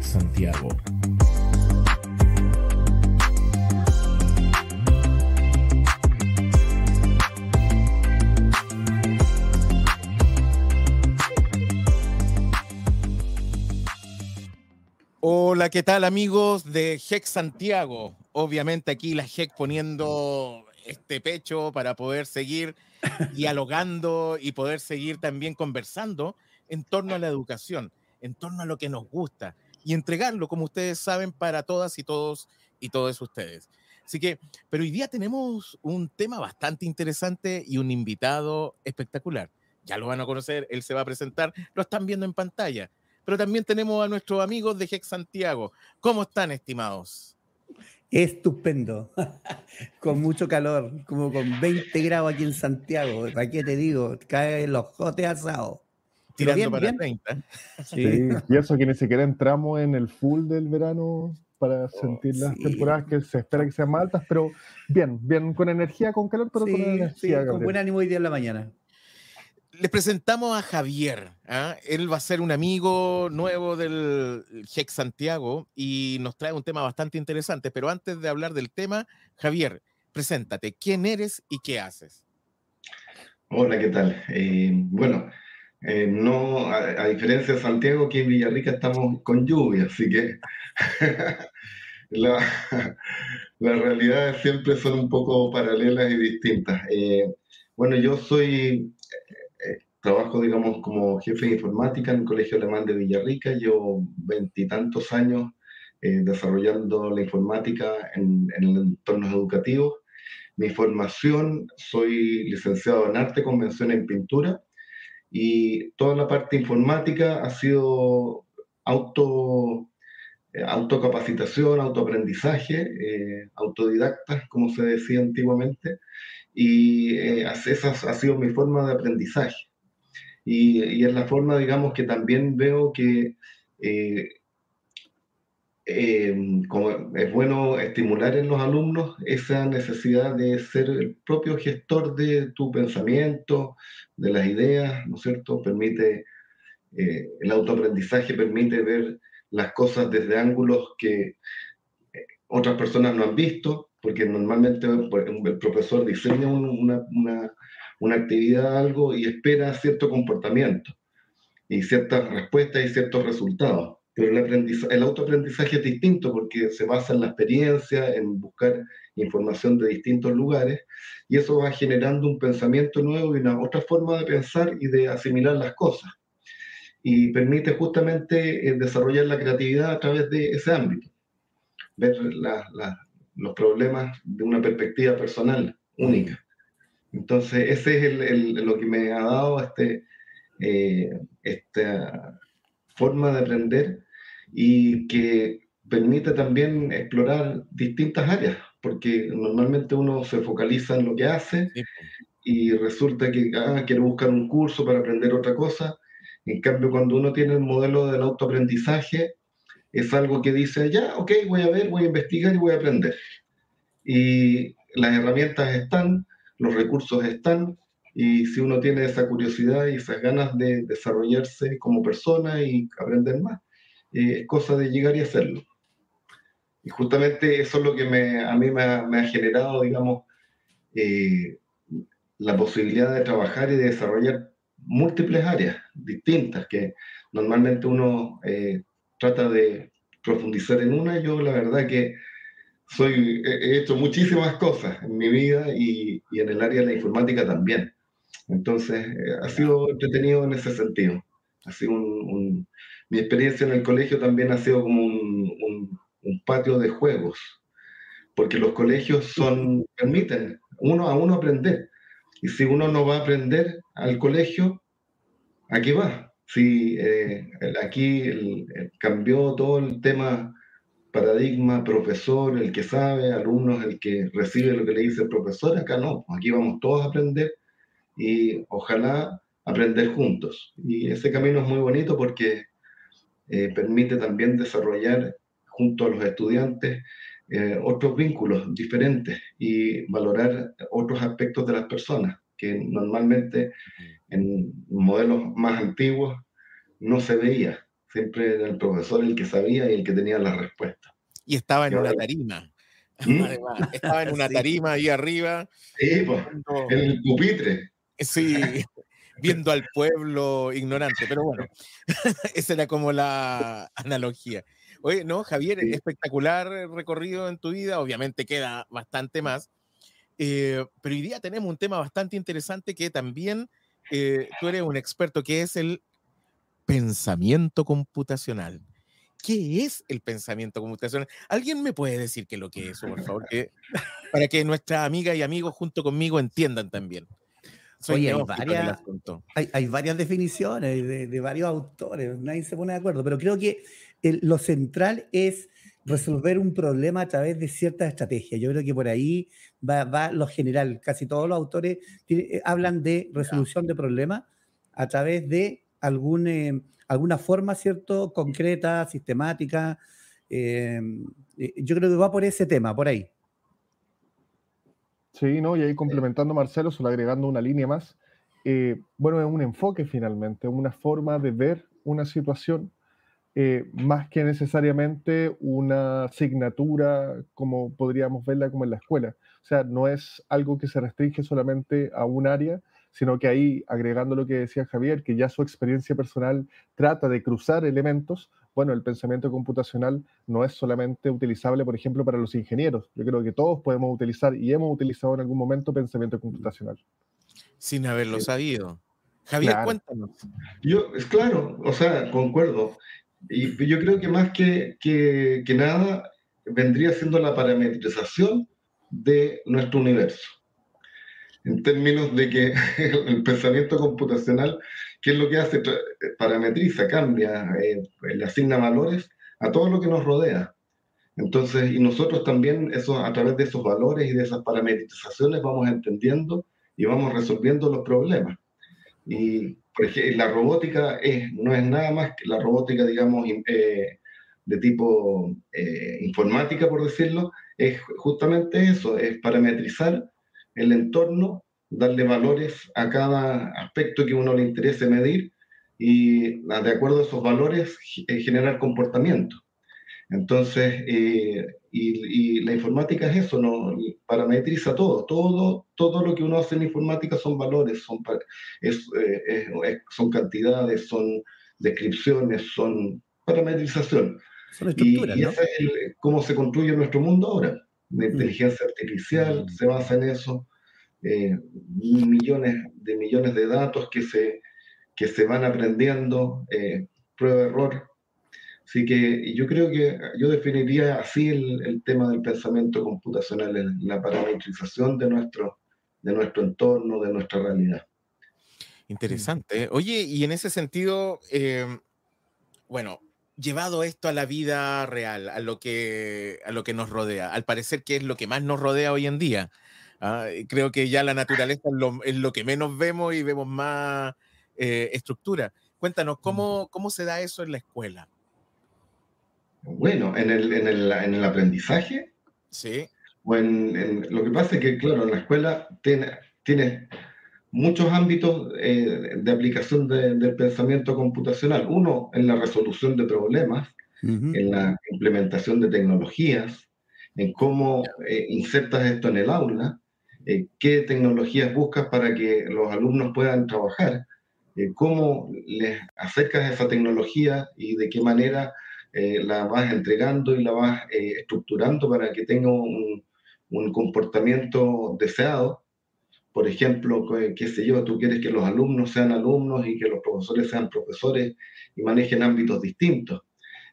Santiago. Hola, ¿qué tal amigos de GEC Santiago? Obviamente aquí la GEC poniendo este pecho para poder seguir dialogando y poder seguir también conversando en torno a la educación, en torno a lo que nos gusta y entregarlo, como ustedes saben, para todas y todos y todos ustedes. Así que, pero hoy día tenemos un tema bastante interesante y un invitado espectacular. Ya lo van a conocer, él se va a presentar, lo están viendo en pantalla pero también tenemos a nuestros amigos de Hex Santiago. ¿Cómo están, estimados? Estupendo, con mucho calor, como con 20 grados aquí en Santiago. ¿Para qué te digo? Caen los jotes asados. Tirando para 30. Sí. y eso que ni siquiera entramos en el full del verano para oh, sentir las temporadas que se espera que sean más altas, pero bien, bien, con energía, con calor, pero con energía. con buen ánimo hoy día en la mañana les presentamos a Javier. ¿ah? Él va a ser un amigo nuevo del Hex Santiago y nos trae un tema bastante interesante. Pero antes de hablar del tema, Javier, preséntate. ¿Quién eres y qué haces? Hola, ¿qué tal? Eh, bueno, eh, no, a, diferencia de Santiago, aquí en Villarrica estamos con lluvia, así que las realidades siempre son un poco paralelas y distintas. Eh, bueno, yo soy trabajo, digamos, como jefe de informática en el Colegio Alemán de Villarrica. Llevo veintitantos años eh, desarrollando la informática en, en el entorno educativo. Mi formación, soy licenciado en arte, convención en pintura y toda la parte informática ha sido auto, eh, autocapacitación, autoaprendizaje, eh, autodidacta, como se decía antiguamente, y esa ha sido mi forma de aprendizaje. Y, es la forma, digamos, que también veo que eh, eh, como es bueno estimular en los alumnos esa necesidad de ser el propio gestor de tu pensamiento, de las ideas, ¿no es cierto? Permite, eh, el autoaprendizaje permite ver las cosas desde ángulos que otras personas no han visto, porque normalmente el profesor diseña una, una actividad, algo, y espera cierto comportamiento y ciertas respuestas y ciertos resultados. Pero el, el autoaprendizaje es distinto porque se basa en la experiencia, en buscar información de distintos lugares, y eso va generando un pensamiento nuevo y una otra forma de pensar y de asimilar las cosas. Y permite justamente eh, desarrollar la creatividad a través de ese ámbito, ver los problemas de una perspectiva personal única. Entonces, ese es lo que me ha dado este, eh, esta forma de aprender y que permite también explorar distintas áreas, porque normalmente uno se focaliza en lo que hace y resulta que ah, quiere buscar un curso para aprender otra cosa. En cambio, cuando uno tiene el modelo del autoaprendizaje, es algo que dice, ya, ok, voy a ver, voy a investigar y voy a aprender. Y las herramientas están, los recursos están y si uno tiene esa curiosidad y esas ganas de desarrollarse como persona y aprender más, eh, es cosa de llegar y hacerlo. Y justamente eso es lo que me, a mí me ha, generado, digamos, eh, la posibilidad de trabajar y de desarrollar múltiples áreas distintas que normalmente uno eh, trata de profundizar en una. Yo la verdad que soy, he hecho muchísimas cosas en mi vida y, y en el área de la informática también. Entonces, eh, ha sido entretenido en ese sentido. Ha sido un, mi experiencia en el colegio también ha sido como un, un, patio de juegos, porque los colegios son, permiten uno a uno aprender. Y si uno no va a aprender al colegio, ¿a qué va? Si eh, aquí cambió todo el tema paradigma, profesor, el que sabe, alumnos, el que recibe lo que le dice el profesor, acá no, aquí vamos todos a aprender y ojalá aprender juntos. Y ese camino es muy bonito porque eh, permite también desarrollar junto a los estudiantes eh, otros vínculos diferentes y valorar otros aspectos de las personas que normalmente en modelos más antiguos no se veía. Siempre era el profesor el que sabía y el que tenía la respuesta. Y estaba en una tarima. ¿Mm? estaba en una tarima ahí arriba. Sí, pues, en el pupitre. Sí, viendo al pueblo ignorante, pero bueno, esa era como la analogía. Oye, no, Javier, espectacular recorrido en tu vida, obviamente queda bastante más, eh, pero hoy día tenemos un tema bastante interesante que también eh, tú eres un experto, que es el pensamiento computacional. ¿Qué es el pensamiento computacional? ¿Alguien me puede decir qué es lo que es eso, por favor? para que nuestras amigas y amigos junto conmigo entiendan también. Oye, hay varias, hay, varias, definiciones de, varios autores, nadie se pone de acuerdo, pero creo que lo central es resolver un problema a través de ciertas estrategias. Yo creo que por ahí va, lo general. Casi todos los autores eh, hablan de resolución de problemas a través de algún, eh, alguna forma, ¿cierto?, concreta, sistemática. Eh, yo creo que va por ese tema, por ahí. Sí, ¿no? Y ahí complementando Marcelo, solo agregando una línea más. bueno, es un enfoque finalmente, una forma de ver una situación eh, más que necesariamente una asignatura como podríamos verla como en la escuela. O sea, no es algo que se restringe solamente a un área, sino que ahí, agregando lo que decía Javier, que ya su experiencia personal trata de cruzar elementos, bueno, el pensamiento computacional no es solamente utilizable, por ejemplo, para los ingenieros. Yo creo que todos podemos utilizar y hemos utilizado en algún momento pensamiento computacional. Sin haberlo sabido. Javier, cuéntanos. Yo, es claro, o sea, concuerdo. Y yo creo que más que, que, que nada vendría siendo la parametrización de nuestro universo. En términos de que el pensamiento computacional, ¿qué es lo que hace? Parametriza, cambia, eh, le asigna valores a todo lo que nos rodea. Entonces, y nosotros también eso, a través de esos valores y de esas parametrizaciones vamos entendiendo y vamos resolviendo los problemas. Y porque la robótica es, no es nada más que la robótica, digamos, eh, de tipo eh, informática, por decirlo, es justamente eso, es parametrizar el entorno, darle valores a cada aspecto que uno le interese medir y de acuerdo a esos valores eh, generar comportamiento. Entonces, y, la informática es eso, ¿no? parametriza todo, todo, todo lo que uno hace en informática son valores, son, es, eh, son cantidades, son descripciones, son parametrización. Son estructuras, y, y ¿no? es cómo se construye nuestro mundo ahora. La mm. inteligencia artificial mm. se basa en eso, eh, millones de millones de datos que se, que se van aprendiendo, eh, prueba-error, Así que yo creo que yo definiría así el, tema del pensamiento computacional, la parametrización de nuestro, de nuestro entorno, de nuestra realidad. Interesante. ¿eh? Oye, y en ese sentido, em, bueno, llevado esto a la vida real, a lo, que, a lo que nos rodea, al parecer que es lo que más nos rodea hoy en día. ¿Ah? Creo que ya la naturaleza es lo, que menos vemos y vemos más eh, estructura. Cuéntanos, ¿cómo, ¿cómo se da eso en la escuela? Bueno, en el, en el, en el aprendizaje. Sí. lo que pasa es que, claro, en la escuela tiene, tiene muchos ámbitos eh, de aplicación del pensamiento computacional. Uno, en la resolución de problemas, en la implementación de tecnologías, en cómo eh, insertas esto en el aula, eh, qué tecnologías buscas para que los alumnos puedan trabajar, cómo les acercas esa tecnología y de qué manera eh, la vas entregando y la vas eh, estructurando para que tenga un, un, comportamiento deseado. Por ejemplo, qué sé yo, tú quieres que los alumnos sean alumnos y que los profesores sean profesores y manejen ámbitos distintos.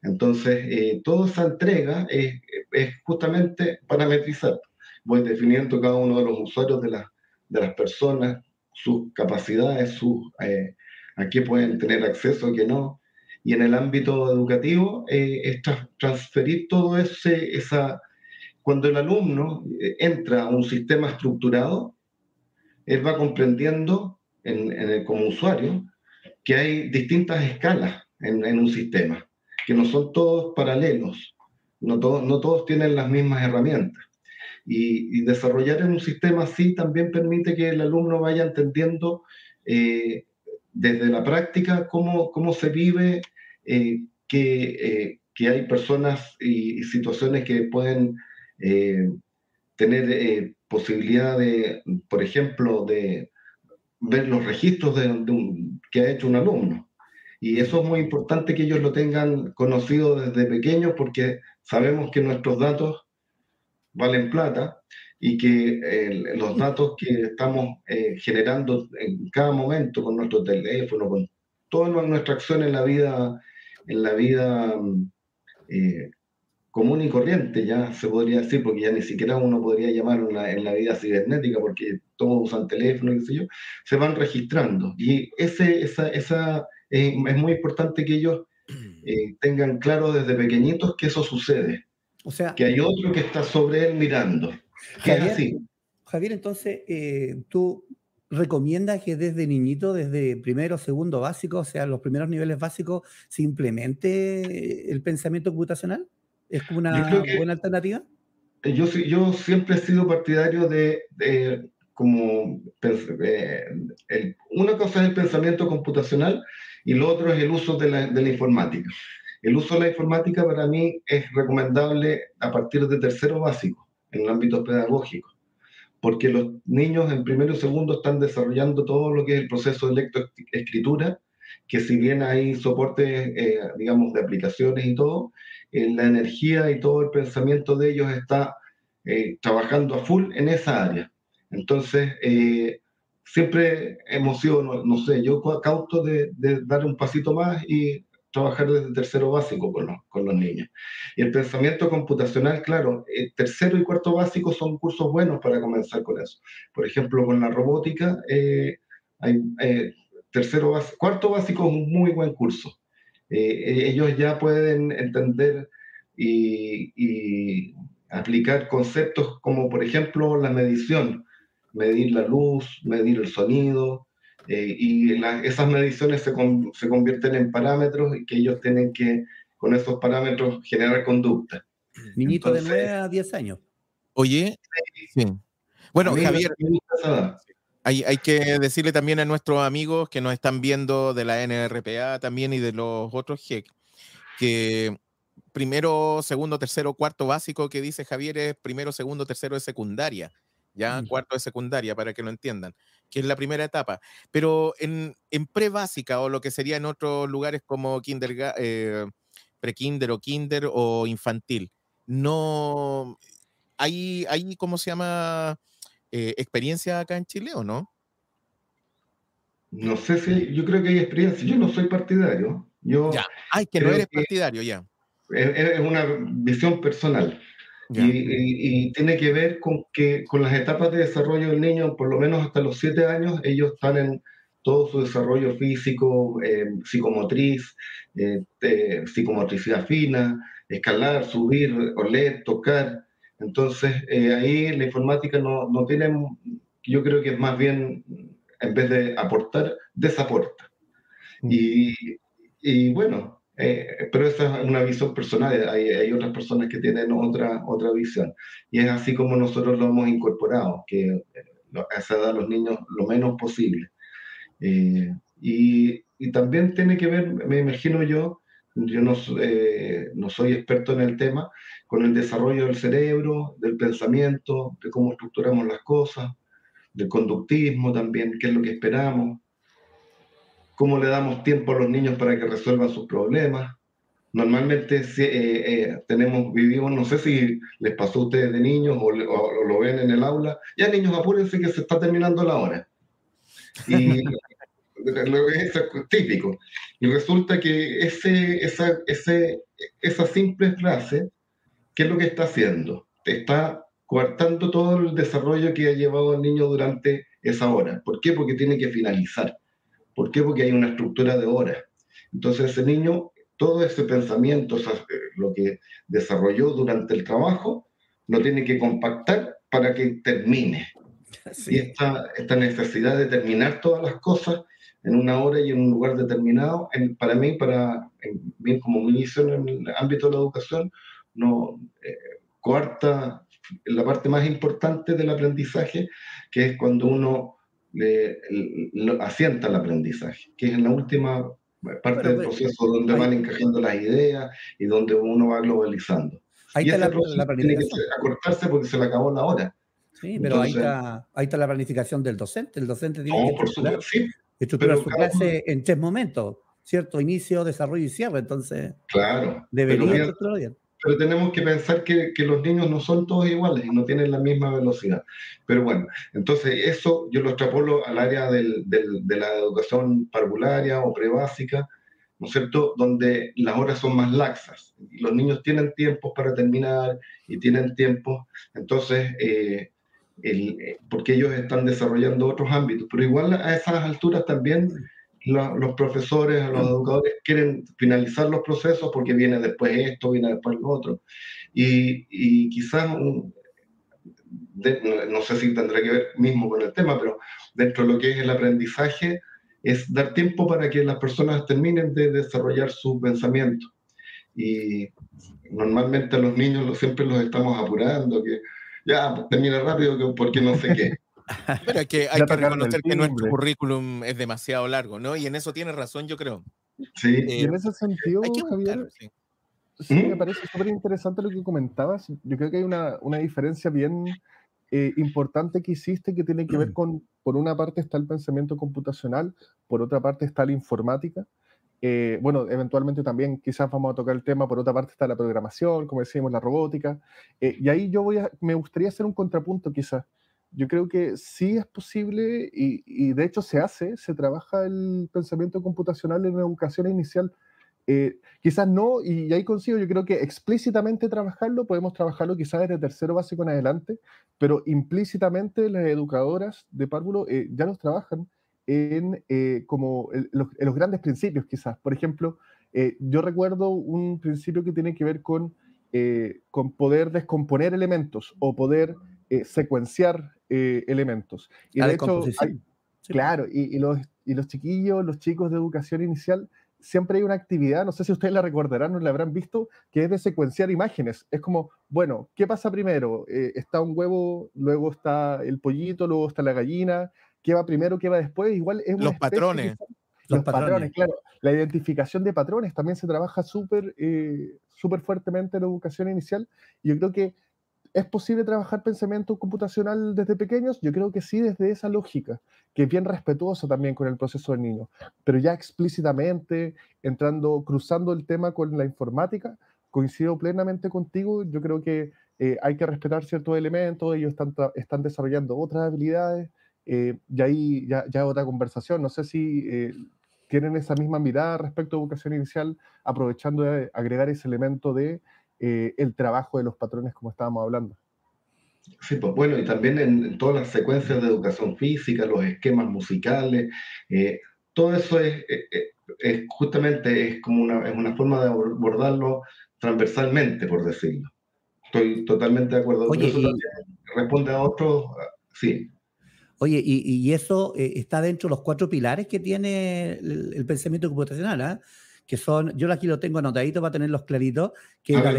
Entonces, eh, toda esa entrega es, es, justamente parametrizar. Voy definiendo cada uno de los usuarios de, la, de las personas, sus capacidades, sus, a qué pueden tener acceso, a qué no, y en el ámbito educativo eh, es transferir todo ese, esa... Cuando el alumno eh, entra a un sistema estructurado, él va comprendiendo en, en como usuario que hay distintas escalas en, en, un sistema, que no son todos paralelos, no, todos no todos tienen las mismas herramientas. Y, y, desarrollar en un sistema así también permite que el alumno vaya entendiendo eh, desde la práctica cómo, cómo se vive que, que, hay personas y, situaciones que pueden tener posibilidad de, por ejemplo, de ver los registros de, que ha hecho un alumno. Y eso es muy importante que ellos lo tengan conocido desde pequeños porque sabemos que nuestros datos valen plata y que eh, los datos que estamos eh, generando en cada momento con nuestro teléfono, con toda nuestra acción en la vida, en la vida eh, común y corriente, ya se podría decir, porque ya ni siquiera uno podría llamarlo en la, vida cibernética, porque todos usan teléfono, qué sé yo, se van registrando. Y ese, esa, esa, es muy importante que ellos tengan claro desde pequeñitos que eso sucede. O sea, que hay otro que está sobre él mirando. Javier, Javier, entonces, eh, ¿tú recomiendas que desde niñito, desde primero, segundo básico, o sea, los primeros niveles básicos, se implemente el pensamiento computacional? ¿Es una buena alternativa? Yo, yo siempre he sido partidario de, como eh, una cosa es el pensamiento computacional y lo otro es el uso de la, de la informática. El uso de la informática para mí es recomendable a partir de tercero básico, en el ámbito pedagógico, porque los niños en primero y segundo están desarrollando todo lo que es el proceso de lectoescritura, que si bien hay soporte, eh, digamos, de aplicaciones y todo, eh, la energía y todo el pensamiento de ellos está eh, trabajando a full en esa área. Entonces, siempre hemos sido, no, sé, yo cauto de, de, dar un pasito más y trabajar desde tercero básico con los, con los niños. Y el pensamiento computacional, claro, el eh, tercero y cuarto básico son cursos buenos para comenzar con eso. Por ejemplo, con la robótica, eh, hay, eh, tercero cuarto básico es un muy buen curso. ellos ya pueden entender y, y aplicar conceptos como, por ejemplo, la medición, medir la luz, medir el sonido, eh, y esas mediciones se, se, convierten en parámetros y que ellos tienen que, con esos parámetros, generar conducta. Niñito de 9 a 10 años. Oye, sí. Bueno, Javier, hay, hay, que decirle también a nuestros amigos que nos están viendo de la NRPA también y de los otros GEC, que primero, segundo, tercero, cuarto básico que dice Javier es primero, segundo, tercero de secundaria ya cuarto de secundaria, para que lo entiendan, que es la primera etapa. Pero en, en pre-básica o lo que sería en otros lugares como kinder, eh, pre-kinder o kinder o infantil, no hay, hay ¿cómo se llama? Eh, experiencia acá en Chile o no? No sé si, yo creo que hay experiencia, yo no soy partidario. Yo ya, ay, que no eres partidario, ya. es una visión personal. Y, tiene que ver con que con las etapas de desarrollo del niño, por lo menos hasta los siete años, ellos están en todo su desarrollo físico, eh, psicomotriz, eh, psicomotricidad fina, escalar, subir, oler, tocar. Entonces, eh, ahí la informática no, no tiene, yo creo que es más bien, en vez de aportar, desaporta. Mm. Y, y bueno, eh, pero esa es una visión personal, hay, hay, otras personas que tienen otra, otra visión. Y es así como nosotros lo hemos incorporado, que eh, a esa edad los niños lo menos posible. Eh, y, y, también tiene que ver, me imagino yo, yo no, no soy experto en el tema, con el desarrollo del cerebro, del pensamiento, de cómo estructuramos las cosas, del conductismo también, qué es lo que esperamos cómo le damos tiempo a los niños para que resuelvan sus problemas. Normalmente eh, eh, tenemos, vivimos, no sé si les pasó a ustedes de niños o, lo ven en el aula, ya niños apúrense que se está terminando la hora. Y es típico. Y resulta que ese, esa, ese, esa simple frase, ¿qué es lo que está haciendo? Está coartando todo el desarrollo que ha llevado el niño durante esa hora. ¿Por qué? Porque tiene que finalizar. ¿Por qué? Porque hay una estructura de horas. Entonces ese niño, todo ese pensamiento, lo que desarrolló durante el trabajo, lo tiene que compactar para que termine. Y esta, esta necesidad de terminar todas las cosas en una hora y en un lugar determinado, para mí, para bien como misión en el ámbito de la educación, no eh, coarta la parte más importante del aprendizaje, que es cuando uno le, asienta el aprendizaje, que es en la última parte del proceso donde van encajando las ideas y donde uno va globalizando. Ahí está la, la planificación. Tiene que acortarse porque se le acabó la hora. Sí, pero ahí, está, ahí está la planificación del docente. El docente tiene que estructurar, sí, estructurar su clase en tres momentos, ¿cierto? Inicio, desarrollo y cierre. Entonces, claro, debería estructurar bien pero tenemos que pensar que, que, los niños no son todos iguales y no tienen la misma velocidad. Pero bueno, entonces eso yo lo extrapolo al área del, del, de la educación parvularia o prebásica, ¿no es cierto?, donde las horas son más laxas los niños tienen tiempo para terminar y tienen tiempo, entonces, eh, el, eh, porque ellos están desarrollando otros ámbitos, pero igual a esas alturas también los profesores, los educadores quieren finalizar los procesos porque viene después esto, viene después lo otro. Y, y quizás, no, sé si tendrá que ver mismo con el tema, pero dentro de lo que es el aprendizaje, es dar tiempo para que las personas terminen de desarrollar su pensamiento. Y normalmente a los niños siempre los estamos apurando, que ya, termina rápido porque no sé qué. Pero hay que, hay que reconocer que nuestro currículum es demasiado largo, ¿no? Y en eso tiene razón, yo creo. Sí. y en eh, ese sentido, Javier, sí. me parece súper interesante lo que comentabas. Yo creo que hay una, una diferencia bien eh, importante que hiciste que tiene que ver con, por una parte está el pensamiento computacional, por otra parte está la informática. Eh, bueno, eventualmente también quizás vamos a tocar el tema, por otra parte está la programación, como decíamos, la robótica. y ahí yo voy a, me gustaría hacer un contrapunto quizás yo creo que sí es posible y, de hecho se hace, se trabaja el pensamiento computacional en la educación inicial. Eh, quizás no, y ahí consigo, yo creo que explícitamente trabajarlo, podemos trabajarlo quizás desde tercero básico en adelante, pero implícitamente las educadoras de párvulo eh, ya nos trabajan en, eh, como los, en los, grandes principios quizás. Por ejemplo, yo recuerdo un principio que tiene que ver con, con poder descomponer elementos o poder secuenciar eh, elementos. Y de hecho, claro, y, los, y los chiquillos, los chicos de educación inicial, siempre hay una actividad, no sé si ustedes la recordarán o la habrán visto, que es de secuenciar imágenes. Es como, bueno, ¿qué pasa primero? Eh, está un huevo, luego está el pollito, luego está la gallina, ¿qué va primero, qué va después? Igual es Los patrones. los, patrones. claro. La identificación de patrones también se trabaja súper eh, fuertemente en la educación inicial. Y yo creo que ¿Es posible trabajar pensamiento computacional desde pequeños? Yo creo que sí, desde esa lógica, que es bien respetuosa también con el proceso del niño, pero ya explícitamente, entrando, cruzando el tema con la informática, coincido plenamente contigo, yo creo que eh, hay que respetar ciertos elementos, ellos están, están desarrollando otras habilidades, eh, y ahí ya, ya otra conversación, no sé si eh, tienen esa misma mirada respecto a educación inicial, aprovechando de agregar ese elemento de eh, el trabajo de los patrones como estábamos hablando. Sí, pues bueno, y también en, todas las secuencias de educación física, los esquemas musicales, eh, todo eso es, eh, es, justamente es como una, es una forma de abordarlo transversalmente, por decirlo. Estoy totalmente de acuerdo. Oye, eso responde a otro, sí. Oye, y, y eso está dentro de los cuatro pilares que tiene el, pensamiento computacional, ¿ah? Que son, yo aquí lo tengo anotadito para tenerlos claritos, que la,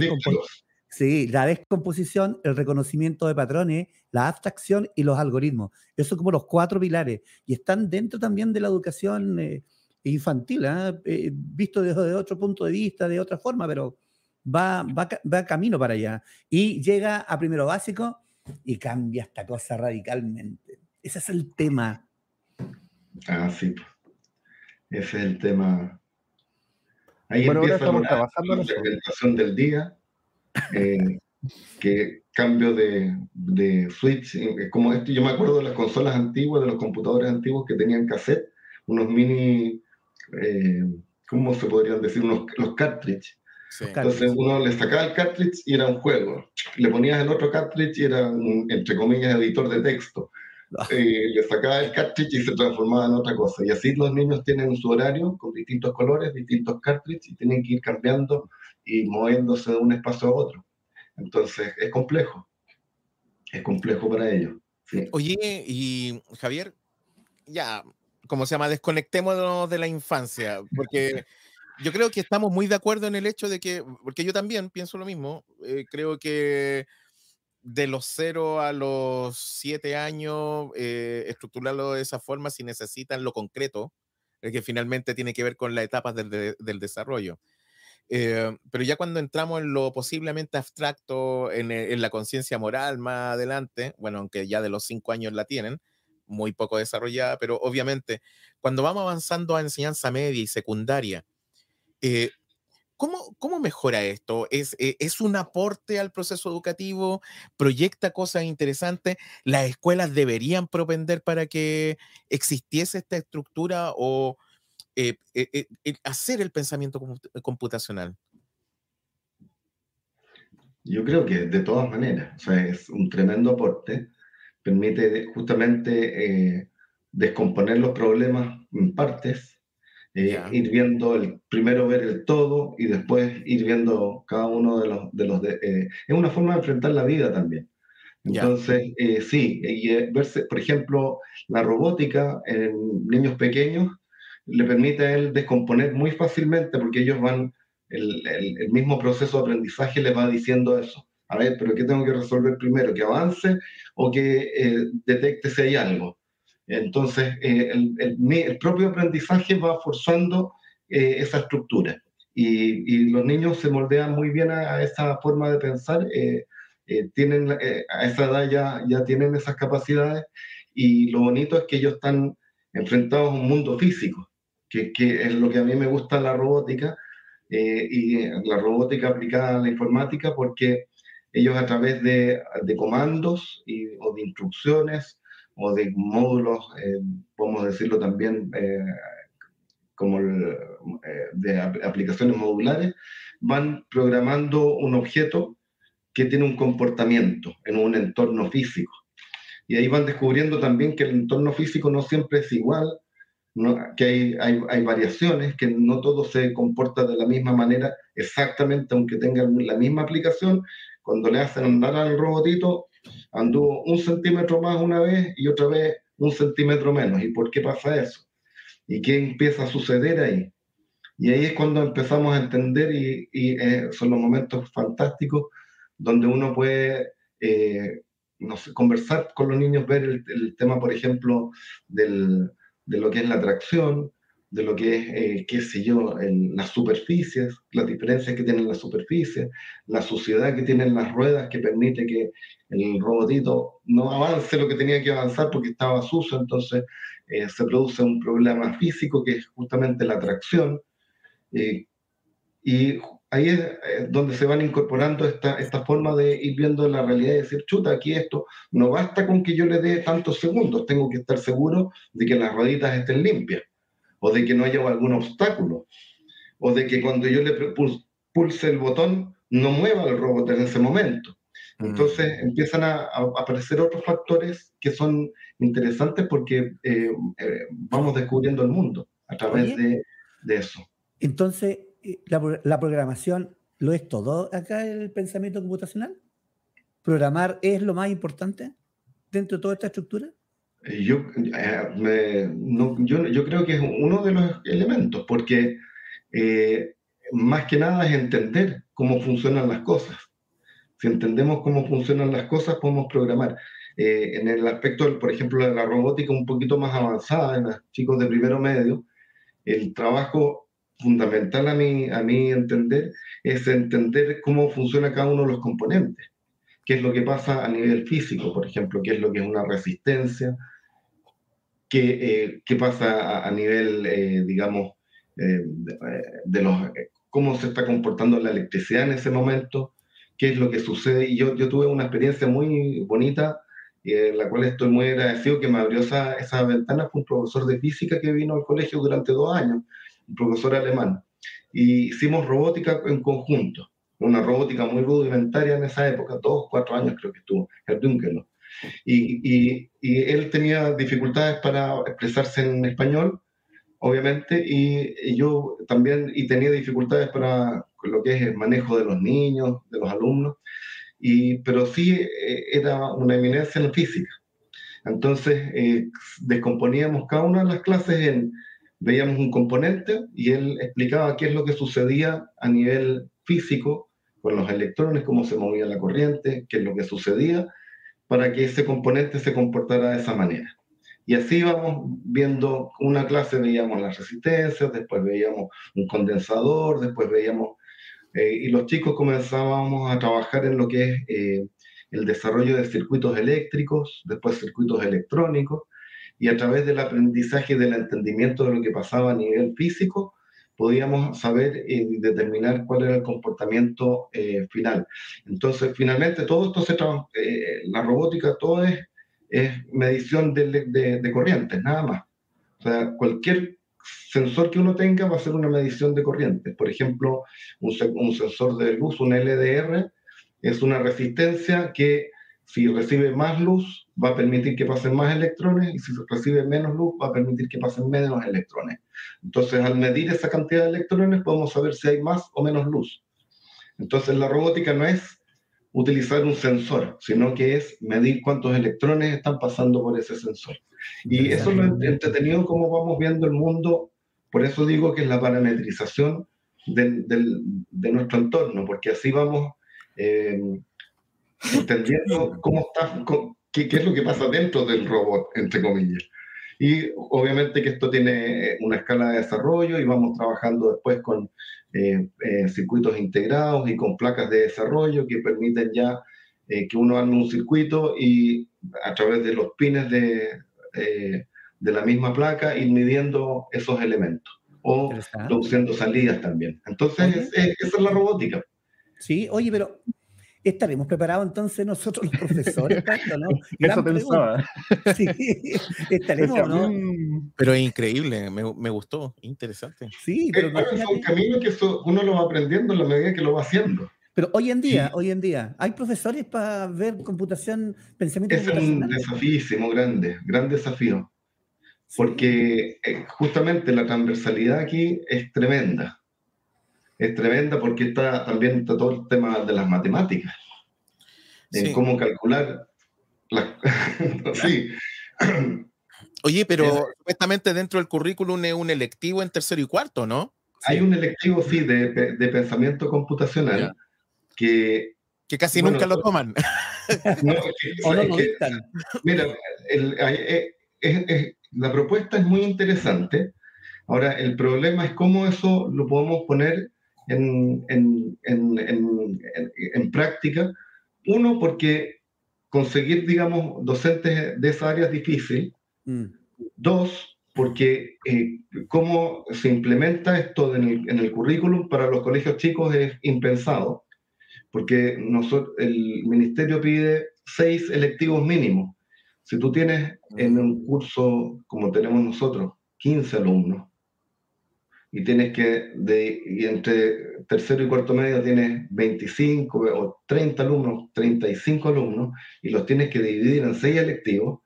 sí, la descomposición, el reconocimiento de patrones, la abstracción y los algoritmos. Esos son como los cuatro pilares. Y están dentro también de la educación eh, infantil, ¿ah? eh, visto desde otro punto de vista, de otra forma, pero va, va, va camino para allá. Y llega a primero básico y cambia esta cosa radicalmente. Ese es el tema. Ah, sí. Ese es el tema Ahí empieza la, segmentación del día, eh, que cambio de, de switch, eh, como esto, yo me acuerdo de las consolas antiguas, de los computadores antiguos que tenían cassette, unos mini, eh, ¿cómo se podrían decir? Unos, los cartridge. Entonces uno le sacaba el cartridge y era un juego. Le ponías el otro cartridge y era un, entre comillas, editor de texto. Eh, le sacaba el cartridge y se transformaba en otra cosa. Y así los niños tienen su horario con distintos colores, distintos cartridges y tienen que ir cambiando y moviéndose de un espacio a otro. Entonces es complejo. Es complejo para ellos. Oye, y Javier, ya, ¿cómo se llama? Desconectémonos de la infancia, porque yo creo que estamos muy de acuerdo en el hecho de que, porque yo también pienso lo mismo, eh, creo que de los 0 a los 7 años, eh, estructurarlo de esa forma si necesitan lo concreto, que finalmente tiene que ver con las etapas del, del desarrollo. Eh, pero ya cuando entramos en lo posiblemente abstracto, en, en la conciencia moral más adelante, bueno, aunque ya de los cinco años la tienen, muy poco desarrollada, pero obviamente cuando vamos avanzando a enseñanza media y secundaria, eh, ¿cómo, ¿cómo, mejora esto? ¿Es, eh, ¿Es un aporte al proceso educativo? ¿Proyecta cosas interesantes? ¿Las escuelas deberían propender para que existiese esta estructura o eh, hacer el pensamiento computacional? Yo creo que de todas maneras, o sea, es un tremendo aporte permite justamente eh, descomponer los problemas en partes, eh, ir viendo el primero ver el todo y después ir viendo cada uno de los de los eh, es una forma de enfrentar la vida también. Entonces, sí, y verse, por ejemplo, la robótica en niños pequeños le permite a él descomponer muy fácilmente porque ellos van, el, el, el mismo proceso de aprendizaje les va diciendo eso a ver, pero ¿qué tengo que resolver primero? ¿Que avance o que eh, detecte si hay algo? Entonces, eh, el, propio aprendizaje va forzando eh, esa estructura. Y, los niños se moldean muy bien a, esa forma de pensar, tienen, a esa edad ya, ya tienen esas capacidades. Y lo bonito es que ellos están enfrentados a un mundo físico, que, es lo que a mí me gusta la robótica, y la robótica aplicada a la informática porque ellos a través de, de comandos o de instrucciones o de módulos, eh, podemos decirlo también eh, como eh, de aplicaciones modulares, van programando un objeto que tiene un comportamiento en un entorno físico. Y ahí van descubriendo también que el entorno físico no siempre es igual, que hay, hay, hay, variaciones, que no todo se comporta de la misma manera exactamente, aunque tengan la misma aplicación, cuando le hacen andar al robotito, anduvo un centímetro más una vez y otra vez un centímetro menos. ¿Y por qué pasa eso? ¿Y qué empieza a suceder ahí? Y ahí es cuando empezamos a entender y, eh, son los momentos fantásticos donde uno puede eh, no sé, conversar con los niños, ver el, tema, por ejemplo, del, de lo que es la atracción, de lo que es, eh, qué sé yo, en las superficies, las diferencias que tienen las superficies, la suciedad que tienen las ruedas que permite que el robotito no avance lo que tenía que avanzar porque estaba sucio, entonces eh, se produce un problema físico que es justamente la tracción. Eh, y ahí es donde se van incorporando esta, esta forma de ir viendo la realidad y decir, chuta, aquí esto no basta con que yo le dé tantos segundos, tengo que estar seguro de que las rueditas estén limpias o de que no haya algún obstáculo, o de que cuando yo le pulse el botón no mueva el robot en ese momento. Mm. Entonces empiezan a, aparecer otros factores que son interesantes porque eh, eh, vamos descubriendo el mundo a través de, eso. Entonces, eh, la, la, programación lo es todo acá el pensamiento computacional? ¿Programar es lo más importante dentro de toda esta estructura? Yo, eh, yo, yo, creo que es uno de los elementos, porque eh, más que nada es entender cómo funcionan las cosas. Si entendemos cómo funcionan las cosas, podemos programar. Eh, en el aspecto, por ejemplo, de la robótica un poquito más avanzada, en los chicos de primero medio, el trabajo fundamental a mí, a mí entender es entender cómo funciona cada uno de los componentes. ¿Qué es lo que pasa a nivel físico, por ejemplo? ¿Qué es lo que es una resistencia? qué, eh, pasa a, nivel, eh, digamos, eh, de, los, cómo se está comportando la electricidad en ese momento, qué es lo que sucede. Y yo, yo tuve una experiencia muy bonita, en la cual estoy muy agradecido que me abrió esa, esa ventana, fue un profesor de física que vino al colegio durante dos años, un profesor alemán. Y hicimos robótica en conjunto, una robótica muy rudimentaria en esa época, dos, cuatro años creo que estuvo, el Dunkelno. Y, él tenía dificultades para expresarse en español, obviamente, y, yo también y tenía dificultades para lo que es el manejo de los niños, de los alumnos, y, pero sí eh, era una eminencia en física. Entonces, eh, descomponíamos cada una de las clases en, veíamos un componente y él explicaba qué es lo que sucedía a nivel físico con los electrones, cómo se movía la corriente, qué es lo que sucedía, para que ese componente se comportara de esa manera. Y así íbamos viendo una clase, veíamos las resistencias, después veíamos un condensador, después veíamos, eh, y los chicos comenzábamos a trabajar en lo que es eh, el desarrollo de circuitos eléctricos, después circuitos electrónicos, y a través del aprendizaje y del entendimiento de lo que pasaba a nivel físico, podíamos saber y determinar cuál era el comportamiento eh, final. Entonces, finalmente, todo esto se eh, la robótica, todo es, es medición de, de, corrientes, nada más. O sea, cualquier sensor que uno tenga va a ser una medición de corrientes. Por ejemplo, un, un sensor de luz, un LDR, es una resistencia que si recibe más luz va a permitir que pasen más electrones y si recibe menos luz va a permitir que pasen menos electrones. Entonces, al medir esa cantidad de electrones podemos saber si hay más o menos luz. Entonces, la robótica no es utilizar un sensor, sino que es medir cuántos electrones están pasando por ese sensor. Y eso es lo entretenido como vamos viendo el mundo, por eso digo que es la parametrización de nuestro entorno, porque así vamos eh, entendiendo cómo está, qué, qué, es lo que pasa dentro del robot, entre comillas. Y obviamente que esto tiene una escala de desarrollo y vamos trabajando después con eh, eh, circuitos integrados y con placas de desarrollo que permiten ya que uno arme un circuito y a través de los pines de, de la misma placa ir midiendo esos elementos o produciendo salidas también. Entonces, esa es la robótica. Sí, oye, pero ¿estaremos preparados entonces nosotros los profesores, ¿no? Eso pensaba. Sí, estaremos, ¿no? Pero es increíble, me, me gustó, interesante. Sí, pero eh, es un camino que uno lo va aprendiendo en la medida que lo va haciendo. Pero hoy en día, hoy en día, ¿hay profesores para ver computación, pensamiento Es un desafío grande, gran desafío. Porque eh, justamente la transversalidad aquí es tremenda es tremenda porque está también todo el tema de las matemáticas, en cómo calcular. sí. Oye, pero supuestamente dentro del currículum es un electivo en tercero y cuarto, ¿no? Hay un electivo, sí, de, de pensamiento computacional que... Que casi nunca lo toman. No, o no lo Mira, la propuesta es muy interesante. Ahora, el problema es cómo eso lo podemos poner en, en, en, en, práctica. Uno, porque conseguir, digamos, docentes de esa área es difícil. Mm. Dos, porque eh, cómo se implementa esto en el, en el, currículum para los colegios chicos es impensado, porque nosotros, el ministerio pide seis electivos mínimos. Si tú tienes en un curso como tenemos nosotros 15 alumnos, y tienes que, de, y entre tercero y cuarto medio tienes 25 o 30 alumnos, 35 alumnos, y los tienes que dividir en seis electivos,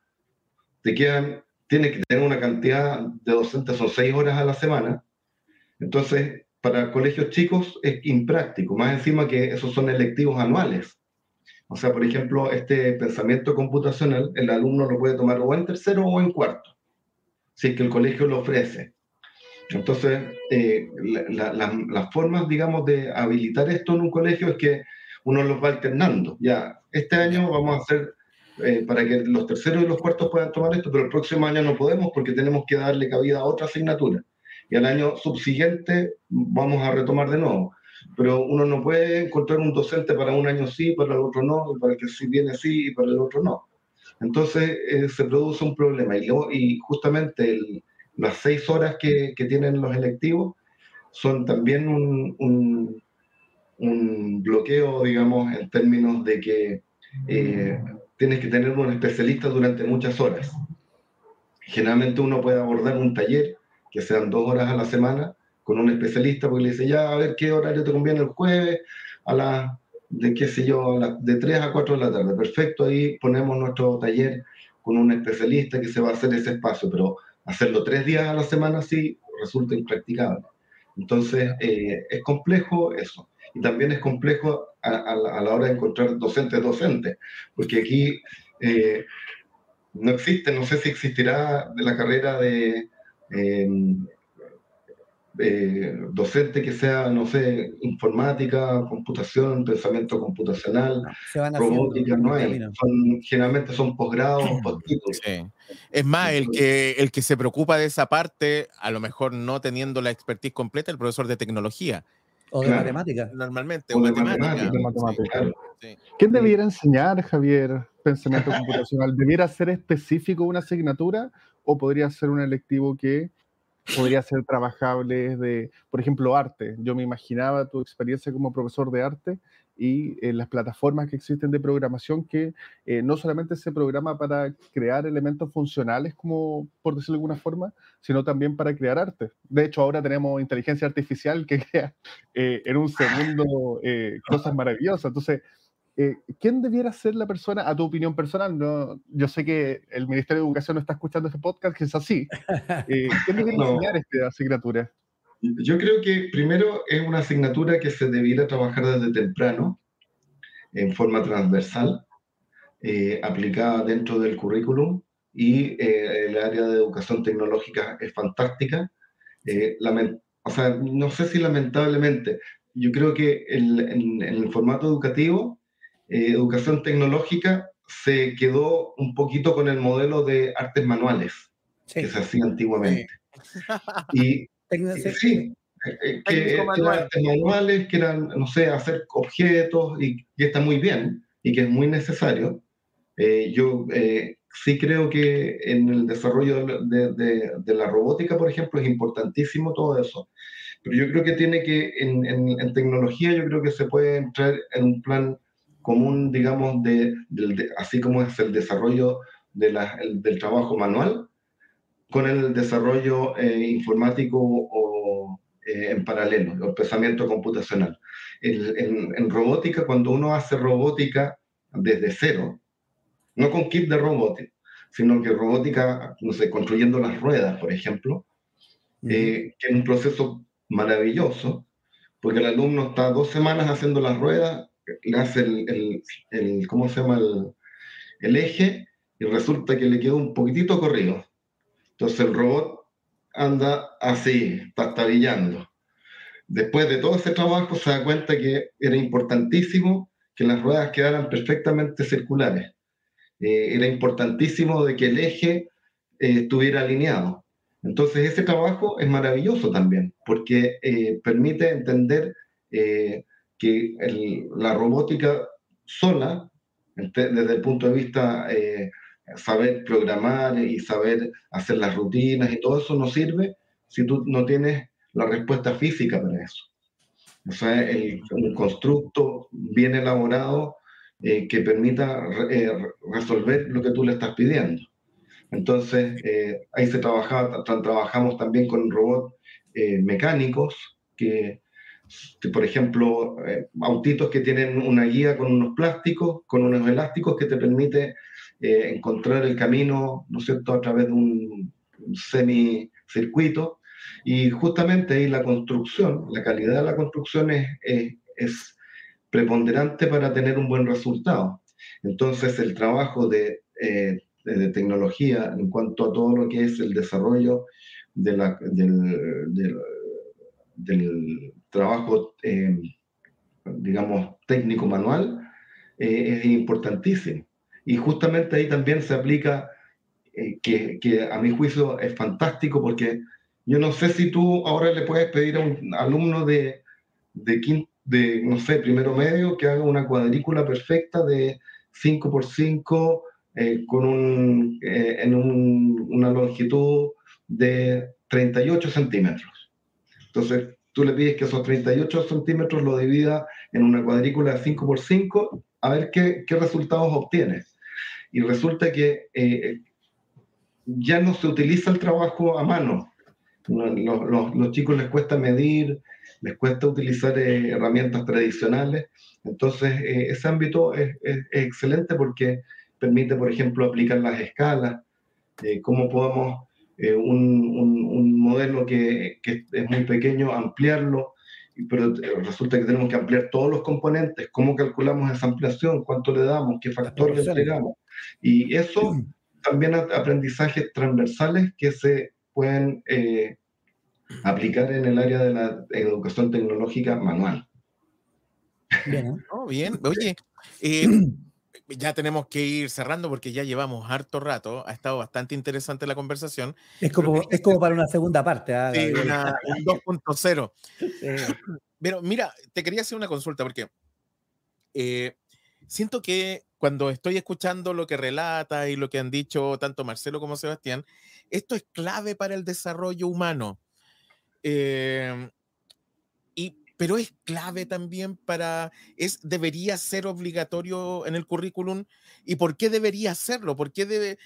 te quedan, tienes que tener una cantidad de docentes, son seis horas a la semana, entonces para colegios chicos es impráctico, más encima que esos son electivos anuales. O sea, por ejemplo, este pensamiento computacional, el alumno lo puede tomar o en tercero o en cuarto, si es que el colegio lo ofrece. Entonces, eh, las formas, digamos, de habilitar esto en un colegio es que uno los va alternando. Ya, este año vamos a hacer eh, para que los terceros y los cuartos puedan tomar esto, pero el próximo año no podemos porque tenemos que darle cabida a otra asignatura. Y al año subsiguiente vamos a retomar de nuevo. Pero uno no puede encontrar un docente para un año sí, para el otro no, y para el que sí viene sí y para el otro no. Entonces eh, se produce un problema. Y, y justamente el, las seis horas que, tienen los electivos son también un, bloqueo, digamos, en términos de que eh, tienes que tener un especialista durante muchas horas. Generalmente uno puede abordar un taller que sean dos horas a la semana con un especialista porque le dice, ya, a ver qué horario te conviene el jueves, a las, de qué sé yo, de 3 a 4 de la tarde. Perfecto, ahí ponemos nuestro taller con un especialista que se va a hacer ese espacio, pero hacerlo tres días a la semana sí resulta impracticable. Entonces, eh, es complejo eso. Y también es complejo a, la, hora de encontrar docentes docentes, porque aquí eh, no existe, no sé si existirá de la carrera de, em, eh, docente que sea, no sé, informática, computación, pensamiento computacional, robótica, no hay. generalmente son posgrados, postítulos. Es más, el que, el que se preocupa de esa parte, a lo mejor no teniendo la expertise completa, el profesor de tecnología. O de matemática. Normalmente, o, de matemática. ¿Quién debiera enseñar, Javier, pensamiento computacional? ¿Debiera ser específico una asignatura o podría ser un electivo que podría ser trabajable de, por ejemplo, arte. Yo me imaginaba tu experiencia como profesor de arte y eh, las plataformas que existen de programación que eh, no solamente se programa para crear elementos funcionales, como por decirlo de alguna forma, sino también para crear arte. De hecho, ahora tenemos inteligencia artificial que crea eh, en un segundo cosas maravillosas. Entonces, eh, ¿quién debiera ser la persona, a tu opinión personal? No, yo sé que el Ministerio de Educación no está escuchando este podcast, que es así. Eh, ¿Quién debería enseñar esta asignatura? Yo creo que primero es una asignatura que se debiera trabajar desde temprano, en forma transversal, eh, aplicada dentro del currículum, y el área de educación tecnológica es fantástica. o sea, no sé si lamentablemente, yo creo que en el formato educativo eh, educación tecnológica se quedó un poquito con el modelo de artes manuales que se hacía antiguamente. Y sí, eh, que eran artes manuales, que eran, no sé, hacer objetos, y que está muy bien, y que es muy necesario. Eh, yo sí creo que en el desarrollo de, de, de, la robótica, por ejemplo, es importantísimo todo eso. Pero yo creo que tiene que, en, en, en tecnología, yo creo que se puede entrar en un plan común, digamos, de, así como es el desarrollo de del trabajo manual, con el desarrollo eh, informático o eh, en paralelo, el pensamiento computacional. en, robótica, cuando uno hace robótica desde cero, no con kit de robótica, sino que robótica, no sé, construyendo las ruedas, por ejemplo, eh, que es un proceso maravilloso, porque el alumno está dos semanas haciendo las ruedas le hace el, el, ¿cómo se llama? El, eje y resulta que le quedó un poquitito corrido. Entonces el robot anda así, pastabillando. Después de todo ese trabajo se da cuenta que era importantísimo que las ruedas quedaran perfectamente circulares. Eh, era importantísimo de que el eje eh, estuviera alineado. Entonces ese trabajo es maravilloso también, porque eh, permite entender que la robótica sola, desde el punto de vista eh, saber programar y saber hacer las rutinas y todo eso no sirve si tú no tienes la respuesta física para eso. O sea, el, un constructo bien elaborado eh, que permita eh, resolver lo que tú le estás pidiendo. Entonces, ahí se trabajaba, trabajamos también con robots mecánicos que por ejemplo, eh, autitos que tienen una guía con unos plásticos, con unos elásticos que te permite eh, encontrar el camino, ¿no es cierto?, a través de un semicircuito. Y justamente ahí la construcción, la calidad de la construcción es, es, preponderante para tener un buen resultado. Entonces, el trabajo de, eh, de, tecnología en cuanto a todo lo que es el desarrollo de la, del, del trabajo, eh, digamos, técnico manual, eh, es importantísimo. Y justamente ahí también se aplica, eh, que, que, a mi juicio es fantástico, porque yo no sé si tú ahora le puedes pedir a un alumno de, de, de no sé, primero medio, que haga una cuadrícula perfecta de 5 por 5 con un, en un, una longitud de 38 centímetros. Entonces, tú le pides que esos 38 centímetros lo divida en una cuadrícula de 5 por 5 a ver qué, qué resultados obtienes. Y resulta que eh, ya no se utiliza el trabajo a mano. Los, los, chicos les cuesta medir, les cuesta utilizar eh, herramientas tradicionales. Entonces, eh, ese ámbito es, es, excelente porque permite, por ejemplo, aplicar las escalas, cómo podemos eh, un, un, modelo que, que, es muy pequeño, ampliarlo, pero resulta que tenemos que ampliar todos los componentes, cómo calculamos esa ampliación, cuánto le damos, qué factor le entregamos. Y eso también aprendizajes transversales que se pueden eh, aplicar en el área de la educación tecnológica manual. Bien, oh, bien. Oye, eh, ya tenemos que ir cerrando porque ya llevamos harto rato. Ha estado bastante interesante la conversación. Es como, es como para una segunda parte. ¿ah, sí, una, un 2.0. Pero mira, te quería hacer una consulta porque eh, siento que cuando estoy escuchando lo que relata y lo que han dicho tanto Marcelo como Sebastián, esto es clave para el desarrollo humano. Eh, pero es clave también para, es, debería ser obligatorio en el currículum. ¿Y por qué debería serlo? ¿Por qué, debe,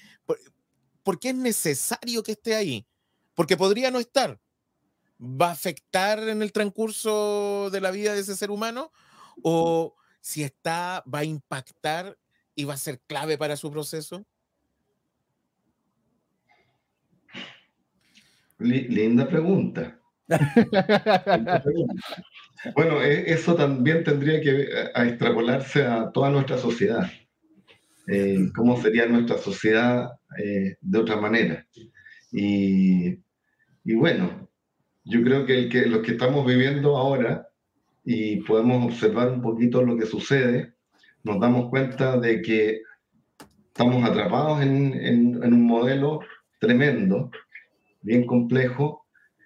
por, qué es necesario que esté ahí? Porque podría no estar. ¿Va a afectar en el transcurso de la vida de ese ser humano? ¿O si está, va a impactar y va a ser clave para su proceso? Linda pregunta. bueno, e, eso también tendría que eh, extrapolarse a toda nuestra sociedad. Eh, ¿Cómo sería nuestra sociedad eh, de otra manera? Y, bueno, yo creo que, los que estamos viviendo ahora y podemos observar un poquito lo que sucede, nos damos cuenta de que estamos atrapados en un modelo tremendo, bien complejo,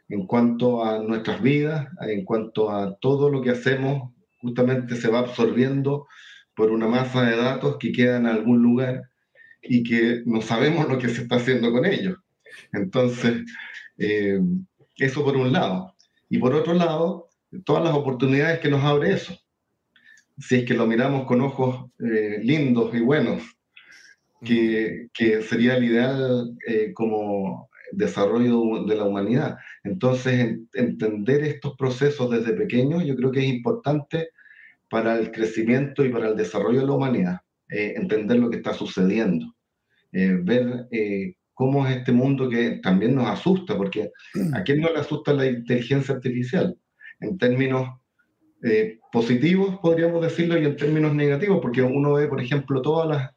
en cuanto a nuestras vidas, en cuanto a todo lo que hacemos, justamente se va absorbiendo por una masa de datos que queda en algún lugar y que no sabemos lo que se está haciendo con ellos. Entonces, eh, eso por un lado. Y por otro lado, todas las oportunidades que nos abre eso. Si es que lo miramos con ojos eh, lindos y buenos, que, que, sería el ideal eh, como desarrollo de la humanidad. Entonces, entender estos procesos desde pequeños yo creo que es importante para el crecimiento y para el desarrollo de la humanidad, eh, entender lo que está sucediendo, eh, ver eh, cómo es este mundo que también nos asusta, porque ¿a quién no le asusta la inteligencia artificial? En términos positivos, podríamos decirlo, y en términos negativos, porque uno ve, por ejemplo, todas las,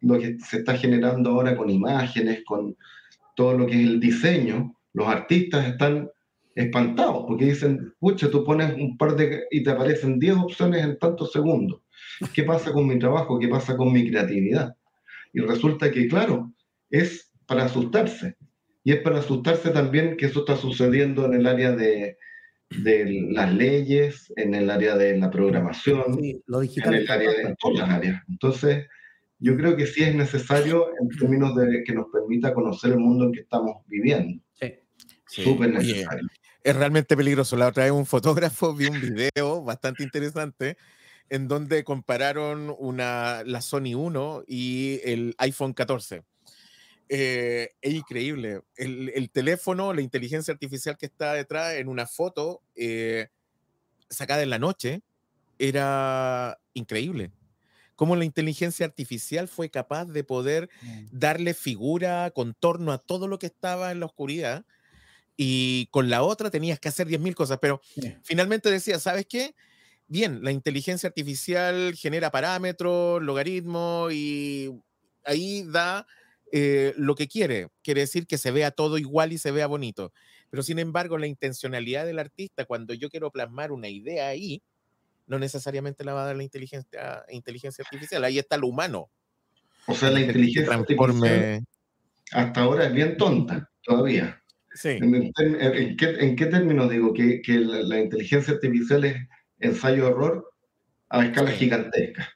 lo que se está generando ahora con imágenes, con todo lo que es el diseño, los artistas están espantados porque dicen, pucha, tú pones un par de y te aparecen 10 opciones en tantos segundos. ¿Qué pasa con mi trabajo? ¿Qué pasa con mi creatividad? Y resulta que, claro, es para asustarse. Y es para asustarse también que eso está sucediendo en el área de, de las leyes, en el área de la programación, lo digital en el área de todas las áreas. Entonces, yo creo que sí es necesario en términos de que nos permita conocer el mundo en que estamos viviendo. Sí. Súper necesario. es realmente peligroso. La otra vez un fotógrafo vi un video bastante interesante en donde compararon una, la Sony 1 y el iPhone 14. Eh, es increíble. El, el, teléfono, la inteligencia artificial que está detrás en una foto eh, sacada en la noche, era increíble cómo la inteligencia artificial fue capaz de poder mm. darle figura, contorno a todo lo que estaba en la oscuridad. Y con la otra tenías que hacer 10.000 cosas, pero finalmente decía, ¿sabes qué? Bien, la inteligencia artificial genera parámetros, logaritmos y ahí da eh, lo que quiere. Quiere decir que se vea todo igual y se vea bonito. Pero sin embargo, la intencionalidad del artista, cuando yo quiero plasmar una idea ahí, no necesariamente la va a dar la inteligencia, inteligencia artificial, ahí está lo humano. O sea, la inteligencia artificial hasta ahora es bien tonta todavía. Sí. ¿En, qué, términos digo que, la, inteligencia artificial es ensayo-error a escala gigantesca?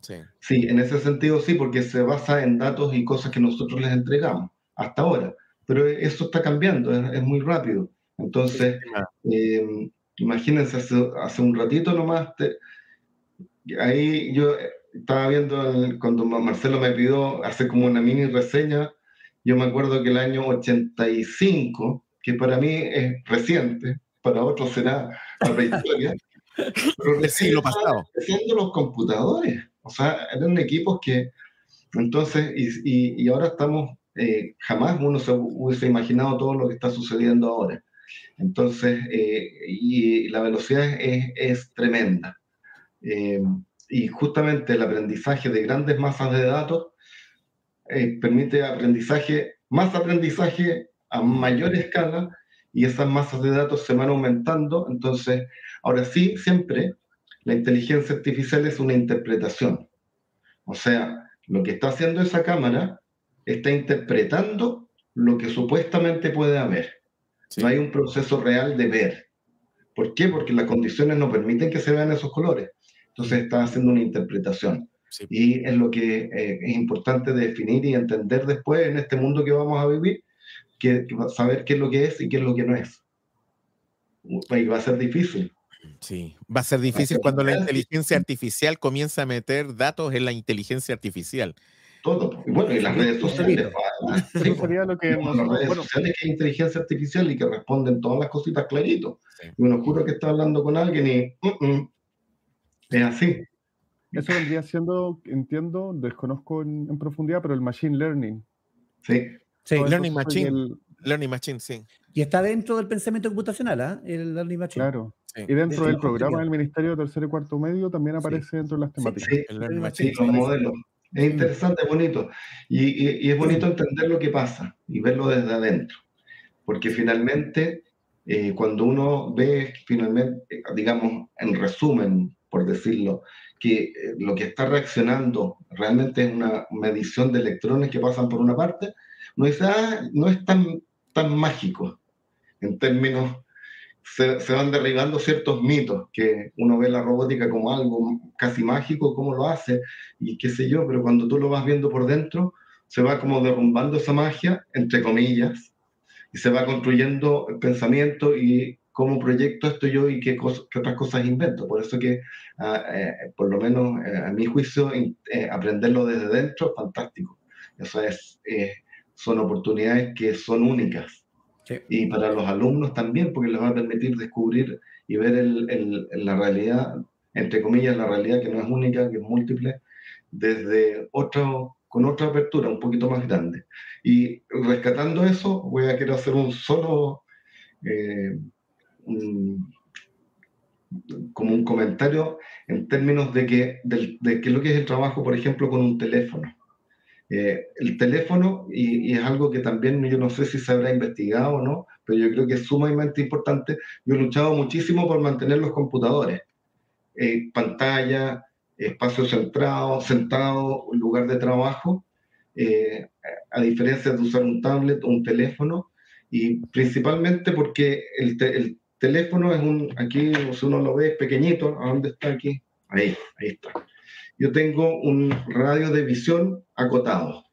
Sí. sí, en ese sentido sí, porque se basa en datos y cosas que nosotros les entregamos hasta ahora. Pero eso está cambiando, es, muy rápido. Entonces, eh, Imagínense, hace, un ratito nomás, ahí yo estaba viendo cuando Marcelo me pidió hacer como una mini reseña, yo me acuerdo que el año 85, que para mí es reciente, para otros será la prehistoria, pero el siglo pasado. Haciendo los computadores, o sea, eran equipos que, entonces, y, y, ahora estamos, eh, jamás uno se hubiese imaginado todo lo que está sucediendo ahora. Entonces, eh, y la velocidad es, tremenda. Eh, y justamente el aprendizaje de grandes masas de datos eh, permite aprendizaje, más aprendizaje a mayor escala y esas masas de datos se van aumentando. Entonces, ahora sí, siempre la inteligencia artificial es una interpretación. O sea, lo que está haciendo esa cámara está interpretando lo que supuestamente puede haber. No hay un proceso real de ver. ¿Por qué? Porque las condiciones no permiten que se vean esos colores. Entonces está haciendo una interpretación. Y es lo que eh, es importante definir y entender después en este mundo que vamos a vivir, que, saber qué es lo que es y qué es lo que no es. Y va a ser difícil. Sí, va a ser difícil cuando la inteligencia artificial comienza a meter datos en la inteligencia artificial. Todo. Y bueno, y las redes sociales. Eso sería lo que las redes sociales que es inteligencia artificial y que responden todas las cositas clarito. Y uno juro que está hablando con alguien y mm, mm, es así. Eso vendría siendo, entiendo, desconozco en, profundidad, pero el machine learning. Sí. Sí, learning machine. Learning machine, sí. Y está dentro del pensamiento computacional, ¿ah? El learning machine. Claro. Y dentro del programa del Ministerio de Tercer y Cuarto Medio también aparece dentro de las temáticas. Sí, el learning machine. los modelos. Es interesante, es bonito. Y, y, es bonito entender lo que pasa y verlo desde adentro. Porque finalmente, eh, cuando uno ve, finalmente, digamos, en resumen, por decirlo, que eh, lo que está reaccionando realmente es una medición de electrones que pasan por una parte, no es, ah, no es tan, tan mágico en términos se, van derribando ciertos mitos, que uno ve la robótica como algo casi mágico, cómo lo hace, y qué sé yo, pero cuando tú lo vas viendo por dentro, se va como derrumbando esa magia, entre comillas, y se va construyendo el pensamiento y cómo proyecto esto yo y qué, qué otras cosas invento. Por eso que, ah, eh, por lo menos eh, a mi juicio, eh, aprenderlo desde dentro es fantástico. Eso es, son oportunidades que son únicas. Y para los alumnos también, porque les va a permitir descubrir y ver la realidad, entre comillas, la realidad que no es única, que es múltiple, desde otro, con otra apertura un poquito más grande. Y rescatando eso, voy a querer hacer un solo como un comentario en términos de que, de, de que lo que es el trabajo, por ejemplo, con un teléfono. Eh, el teléfono, y, es algo que también yo no sé si se habrá investigado o no, pero yo creo que es sumamente importante. Yo he luchado muchísimo por mantener los computadores, eh, pantalla, espacio centrado, sentado, lugar de trabajo, eh, a diferencia de usar un tablet o un teléfono, y principalmente porque el, el teléfono es un, aquí si uno lo ve, es pequeñito, ¿a dónde está aquí? Ahí, ahí está. Yo tengo un radio de visión acotado.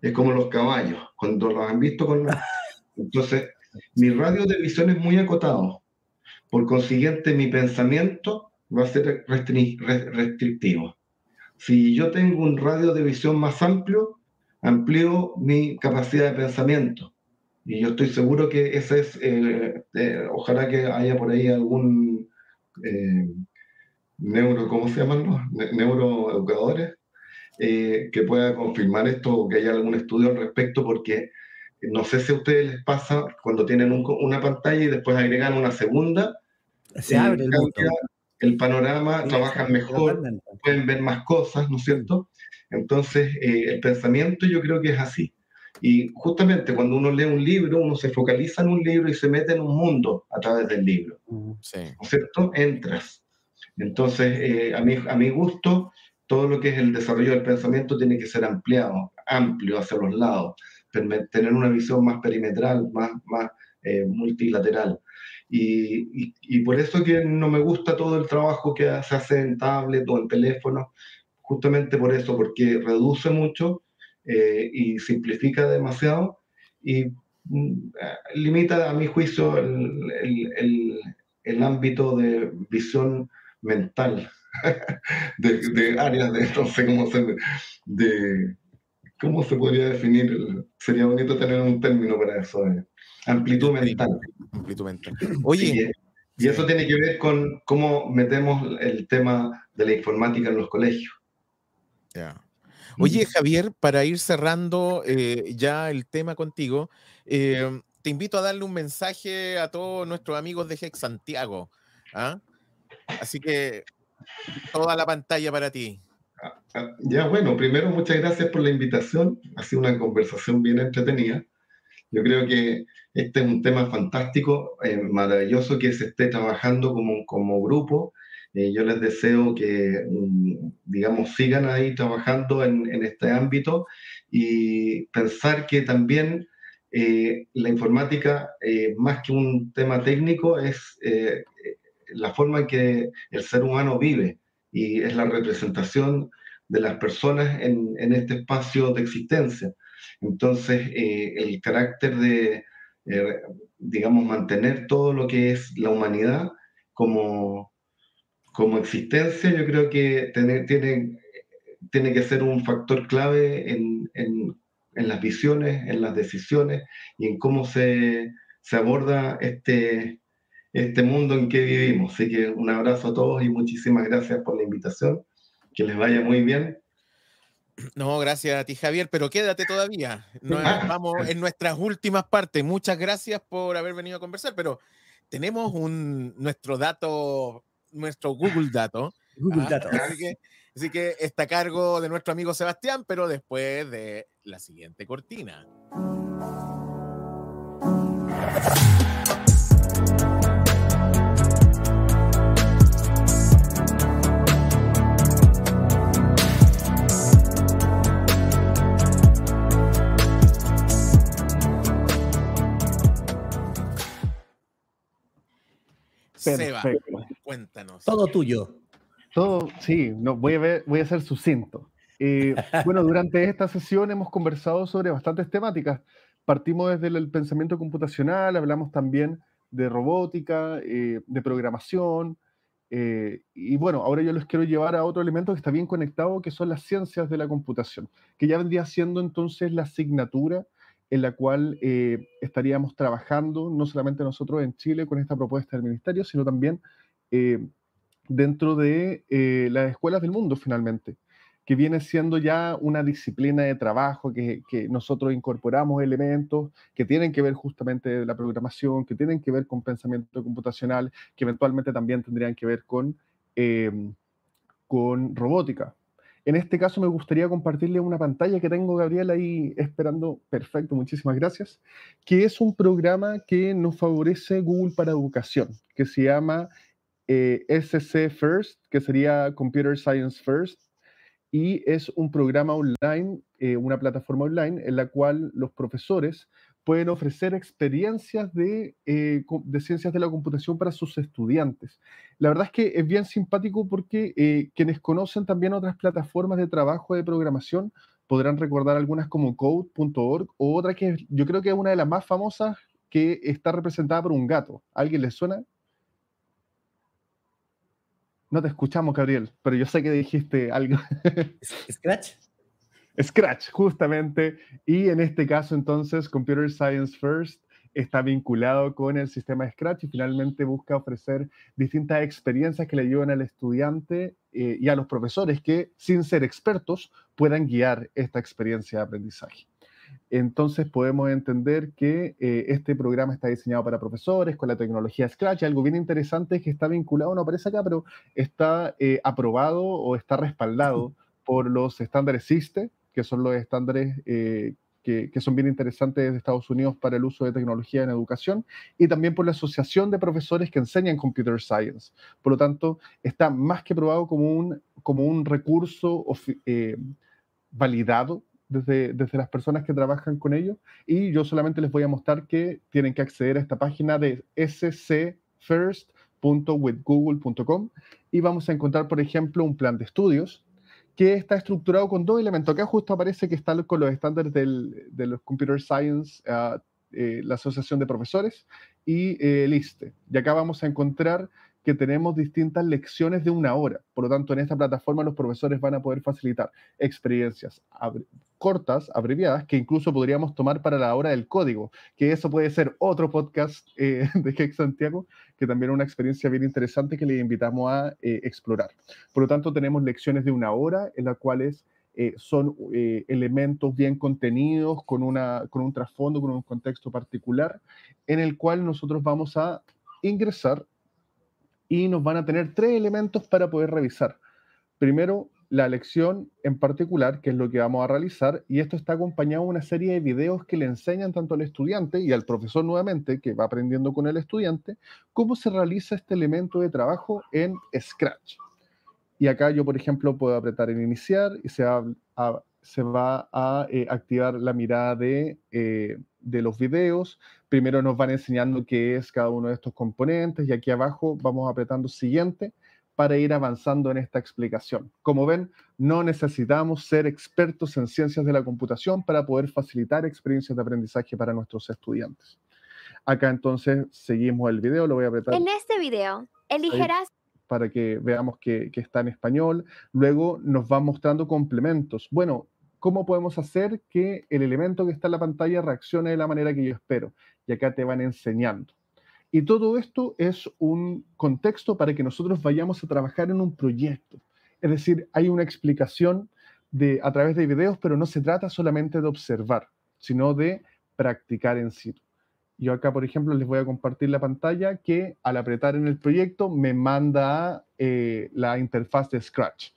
Es como los caballos, cuando los han visto con... Entonces, mi radio de visión es muy acotado. Por consiguiente, mi pensamiento va a ser restrictivo. Si yo tengo un radio de visión más amplio, amplío mi capacidad de pensamiento. Y yo estoy seguro que ese es, eh, eh, ojalá que haya por ahí algún eh, neuro, ¿cómo se llaman los? neuroeducadores, que pueda confirmar esto o que haya algún estudio al respecto, porque no sé si a ustedes les pasa cuando tienen una pantalla y después agregan una segunda, se abre el, el panorama, trabajan mejor, pueden ver más cosas, ¿no es cierto? Entonces, el pensamiento yo creo que es así. Y justamente cuando uno lee un libro, uno se focaliza en un libro y se mete en un mundo a través del libro. ¿No es cierto? Entras. Entonces, eh, a, mi, a mi gusto, todo lo que es el desarrollo del pensamiento tiene que ser ampliado, amplio hacia los lados, tener una visión más perimetral, más, más eh, multilateral. Y, y, por eso que no me gusta todo el trabajo que se hace en tablet o en teléfono, justamente por eso, porque reduce mucho eh, y simplifica demasiado y mm, limita, a mi juicio, el, el, el, ámbito de visión mental de, de, áreas de, no sé cómo se, de, ¿cómo se podría definir? Sería bonito tener un término para eso, amplitud mental. Amplitud mental. Oye. Y, y eso tiene que ver con cómo metemos el tema de la informática en los colegios. Ya. Oye, Javier, para ir cerrando eh, ya el tema contigo, em, te invito a darle un mensaje a todos nuestros amigos de Hex Santiago. ¿ah? Así que toda la pantalla para ti. Ah, ah, ya, bueno, primero muchas gracias por la invitación. Ha sido una conversación bien entretenida. Yo creo que este es un tema fantástico, eh, maravilloso que se esté trabajando como, como grupo. Eh, yo les deseo que, mm, digamos, sigan ahí trabajando en, en este ámbito y pensar que también eh, la informática, más que un tema técnico, es la forma en que el ser humano vive y es la representación de las personas en, en este espacio de existencia. Entonces, eh, el carácter de, eh, digamos, mantener todo lo que es la humanidad como, como existencia, yo creo que tiene, tiene, tiene que ser un factor clave en, en, en, las visiones, en las decisiones y en cómo se, se aborda este, este mundo en que vivimos. Así que un abrazo a todos y muchísimas gracias por la invitación. Que les vaya muy bien no, gracias a ti, Javier, pero quédate todavía. vamos en nuestras últimas partes. Muchas gracias por haber venido a conversar, pero tenemos un, nuestro dato, nuestro Google dato. Google ¿ah? dato. Así que, está a cargo de nuestro amigo Sebastián, pero después de la siguiente cortina. Perfecto. cuéntanos. Todo tuyo. Todo, sí, no, voy, a ver, voy a ser sucinto. Eh, bueno, durante esta sesión hemos conversado sobre bastantes temáticas. Partimos desde el pensamiento computacional, hablamos también de robótica, eh, de programación, eh, y bueno, ahora yo les quiero llevar a otro elemento que está bien conectado, que son las ciencias de la computación, que ya vendría siendo entonces la asignatura en la cual eh, estaríamos trabajando, no solamente nosotros en Chile con esta propuesta del Ministerio, sino también eh, dentro de eh, las escuelas del mundo finalmente, que viene siendo ya una disciplina de trabajo que, que, nosotros incorporamos elementos que tienen que ver justamente de la programación, que tienen que ver con pensamiento computacional, que eventualmente también tendrían que ver con, con robótica. En este caso me gustaría compartirle una pantalla que tengo, Gabriel, ahí esperando. Perfecto, muchísimas gracias. Que es un programa que nos favorece Google para Educación, que se llama eh, SC First, que sería Computer Science First, y es un programa online, eh, una plataforma online en la cual los profesores pueden ofrecer experiencias de, eh, de, ciencias de la computación para sus estudiantes. La verdad es que es bien simpático porque eh, quienes conocen también otras plataformas de trabajo de programación podrán recordar algunas como code.org o otra que yo creo que es una de las más famosas que está representada por un gato. ¿Alguien le suena? No te escuchamos, Gabriel, pero yo sé que dijiste algo. ¿Scratch? Scratch, justamente. Y en este caso, entonces, Computer Science First está vinculado con el sistema Scratch y finalmente busca ofrecer distintas experiencias que le ayuden al estudiante eh, y a los profesores que, sin ser expertos, puedan guiar esta experiencia de aprendizaje. Entonces podemos entender que eh, este programa está diseñado para profesores con la tecnología Scratch. Algo bien interesante es que está vinculado, no aparece acá, pero está eh, aprobado o está respaldado por los estándares SISTE, que son los estándares eh, que, son bien interesantes de Estados Unidos para el uso de tecnología en educación, y también por la Asociación de Profesores que enseñan Computer Science. Por lo tanto, está más que probado como un, como un recurso eh, validado desde, desde, las personas que trabajan con ello. Y yo solamente les voy a mostrar que tienen que acceder a esta página de scfirst.withgoogle.com y vamos a encontrar, por ejemplo, un plan de estudios que está estructurado con dos elementos. Acá justo aparece que está con los estándares de los Computer Science, ah, eh, la Asociación de Profesores y eh, el ISTE. Y acá vamos a encontrar que tenemos distintas lecciones de una hora. Por lo tanto, en esta plataforma los profesores van a poder facilitar experiencias cortas, abreviadas, que incluso podríamos tomar para la hora del código, que eso puede ser otro podcast eh, de Hex Santiago, que también es una experiencia bien interesante que le invitamos a eh, explorar. Por lo tanto, tenemos lecciones de una hora en las cuales eh, son elementos bien contenidos, con, una, con un trasfondo, con un contexto particular, en el cual nosotros vamos a ingresar y nos van a tener tres elementos para poder revisar. Primero, la lección en particular, que es lo que vamos a realizar, y esto está acompañado de una serie de videos que le enseñan tanto al estudiante y al profesor nuevamente, que va aprendiendo con el estudiante, cómo se realiza este elemento de trabajo en Scratch. Y acá yo, por ejemplo, puedo apretar en iniciar y se va a, eh, activar la mirada de, eh, de los videos. Primero nos van enseñando qué es cada uno de estos componentes y aquí abajo vamos apretando siguiente para ir avanzando en esta explicación. Como ven, no necesitamos ser expertos en ciencias de la computación para poder facilitar experiencias de aprendizaje para nuestros estudiantes. Acá entonces seguimos el video, lo voy a apretar. En este video, elegirás... Para que veamos que, que está en español. Luego nos va mostrando complementos. Bueno, ¿cómo podemos hacer que el elemento que está en la pantalla reaccione de la manera que yo espero? Y acá te van enseñando. Y todo esto es un contexto para que nosotros vayamos a trabajar en un proyecto. Es decir, hay una explicación de, a través de videos, pero no se trata solamente de observar, sino de practicar en sí. Yo acá, por ejemplo, les voy a compartir la pantalla que al apretar en el proyecto me manda eh, la interfaz de Scratch.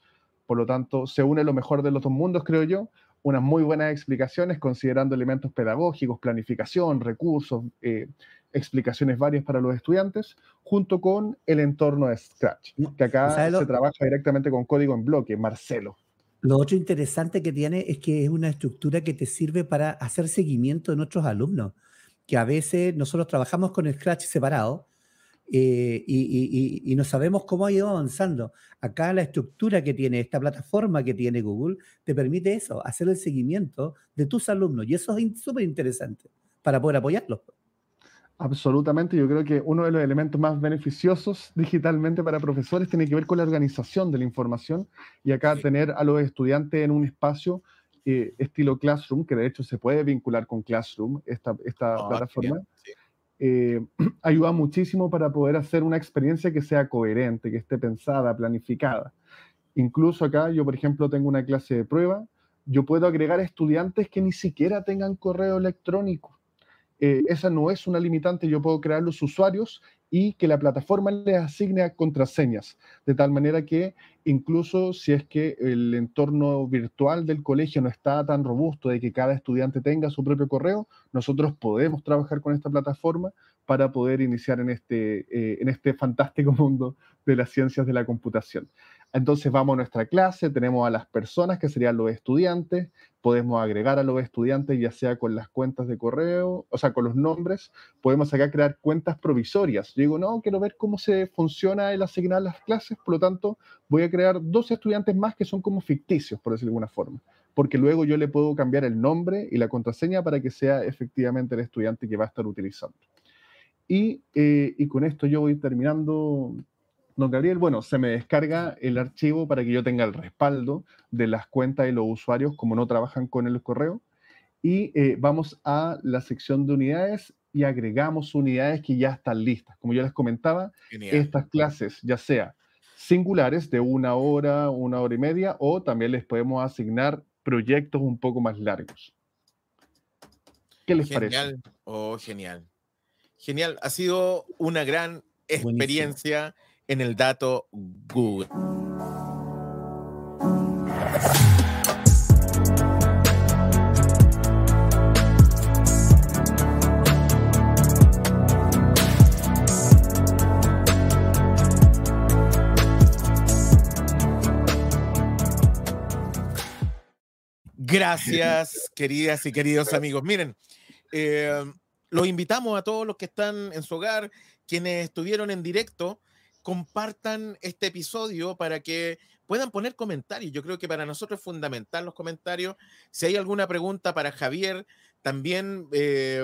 Por lo tanto, se une lo mejor de los dos mundos, creo yo. Unas muy buenas explicaciones considerando elementos pedagógicos, planificación, recursos, eh, explicaciones varias para los estudiantes, junto con el entorno de Scratch, que acá se trabaja directamente con código en bloque, Marcelo. Lo otro interesante que tiene es que es una estructura que te sirve para hacer seguimiento de nuestros alumnos, que a veces nosotros trabajamos con Scratch separado eh, y, y, no sabemos cómo ha ido avanzando. Acá la estructura que tiene esta plataforma que tiene Google te permite eso, hacer el seguimiento de tus alumnos y eso es súper interesante para poder apoyarlos. Absolutamente, yo creo que uno de los elementos más beneficiosos digitalmente para profesores tiene que ver con la organización de la información y acá tener a los estudiantes en un espacio eh, estilo Classroom, que de hecho se puede vincular con Classroom, esta, esta ah, plataforma, eh, ayuda muchísimo para poder hacer una experiencia que sea coherente, que esté pensada, planificada. Incluso acá yo, por ejemplo, tengo una clase de prueba, yo puedo agregar estudiantes que ni siquiera tengan correo electrónico eh, esa no es una limitante, yo puedo crear los usuarios y que la plataforma les asigne contraseñas, de tal manera que incluso si es que el entorno virtual del colegio no está tan robusto de que cada estudiante tenga su propio correo, nosotros podemos trabajar con esta plataforma para poder iniciar en este, eh, en este fantástico mundo de las ciencias de la computación. Entonces vamos a nuestra clase, tenemos a las personas que serían los estudiantes, podemos agregar a los estudiantes ya sea con las cuentas de correo, o sea, con los nombres, podemos acá crear cuentas provisorias. Yo digo, no, quiero ver cómo se funciona el asignar las clases, por lo tanto voy a crear dos estudiantes más que son como ficticios, por decirlo de alguna forma, porque luego yo le puedo cambiar el nombre y la contraseña para que sea efectivamente el estudiante que va a estar utilizando. Y, eh, y con esto yo voy terminando Don Gabriel, bueno, se me descarga el archivo para que yo tenga el respaldo de las cuentas y los usuarios como no trabajan con el correo. Y eh, vamos a la sección de unidades y agregamos unidades que ya están listas. Como yo les comentaba, estas clases, ya sea singulares de una hora, una hora y media, o también les podemos asignar proyectos un poco más largos. ¿Qué les parece? Oh, genial. Genial. Ha sido una gran experiencia en el dato Google. Gracias, queridas y queridos amigos. Miren, eh, los invitamos a todos los que están en su hogar, quienes estuvieron en directo compartan este episodio para que puedan poner comentarios. Yo creo que para nosotros es fundamental los comentarios. Si hay alguna pregunta para Javier, también eh,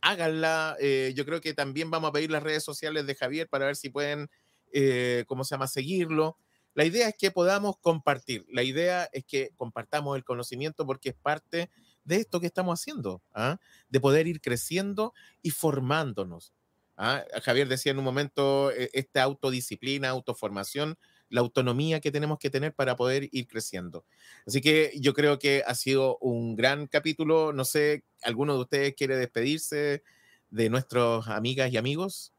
háganla. Eh, yo creo que también vamos a pedir las redes sociales de Javier para ver si pueden, eh, ¿cómo se llama?, seguirlo. La idea es que podamos compartir. La idea es que compartamos el conocimiento porque es parte de esto que estamos haciendo, ¿ah? de poder ir creciendo y formándonos. ¿Ah? Javier decía en un momento, eh, esta autodisciplina, autoformación, la autonomía que tenemos que tener para poder ir creciendo. Así que yo creo que ha sido un gran capítulo. No sé, ¿alguno de ustedes quiere despedirse de nuestros amigas y amigos?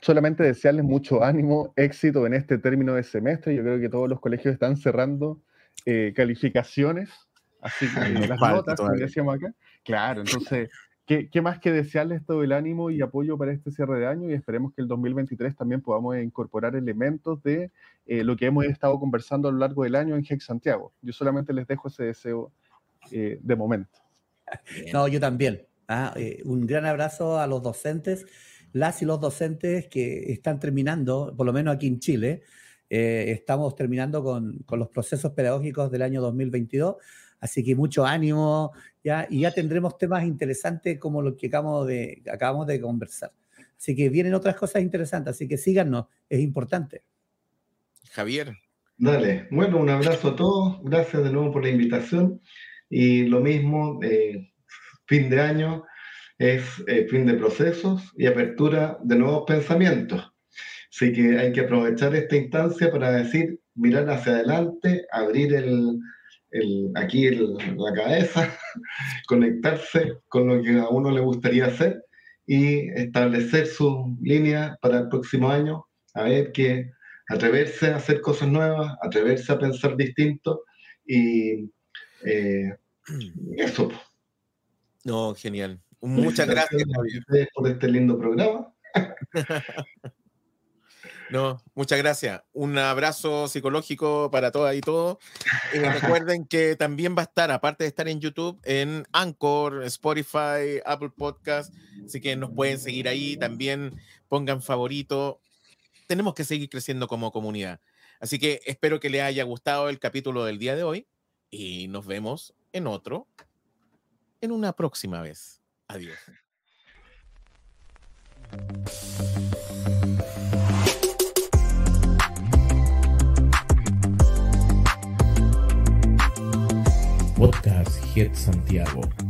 solamente desearles mucho ánimo, éxito en este término de semestre. Yo creo que todos los colegios están cerrando eh, calificaciones, así que las notas, como decíamos acá. Claro, entonces, ¿qué, ¿qué, más que desearles todo el ánimo y apoyo para este cierre de año? Y esperemos que el 2023 también podamos incorporar elementos de eh, lo que hemos estado conversando a lo largo del año en Hex Santiago. Yo solamente les dejo ese deseo eh, de momento. No, yo también. Ah, un gran abrazo a los docentes las y los docentes que están terminando, por lo menos aquí en Chile, eh, estamos terminando con, con, los procesos pedagógicos del año 2022, así que mucho ánimo, ya, y ya tendremos temas interesantes como los que acabamos de, acabamos de conversar. Así que vienen otras cosas interesantes, así que síganos, es importante. Javier. Dale, bueno, un abrazo a todos, gracias de nuevo por la invitación y lo mismo, eh, fin de año, es eh, fin de procesos y apertura de nuevos pensamientos. Así que hay que aprovechar esta instancia para decir, mirar hacia adelante, abrir el, el, aquí la cabeza, conectarse con lo que a uno le gustaría hacer y establecer su línea para el próximo año, a ver que atreverse a hacer cosas nuevas, atreverse a pensar distinto y eh, eso. No, genial. Muchas gracias, por este lindo programa. No, muchas gracias. Un abrazo psicológico para todas y todos. Y recuerden que también va a estar, aparte de estar en YouTube, en Anchor, Spotify, Apple Podcast. Así que nos pueden seguir ahí. También pongan favorito. Tenemos que seguir creciendo como comunidad. Así que espero que les haya gustado el capítulo del día de hoy y nos vemos en otro, en una próxima vez. Adiós. Podcast Head Santiago.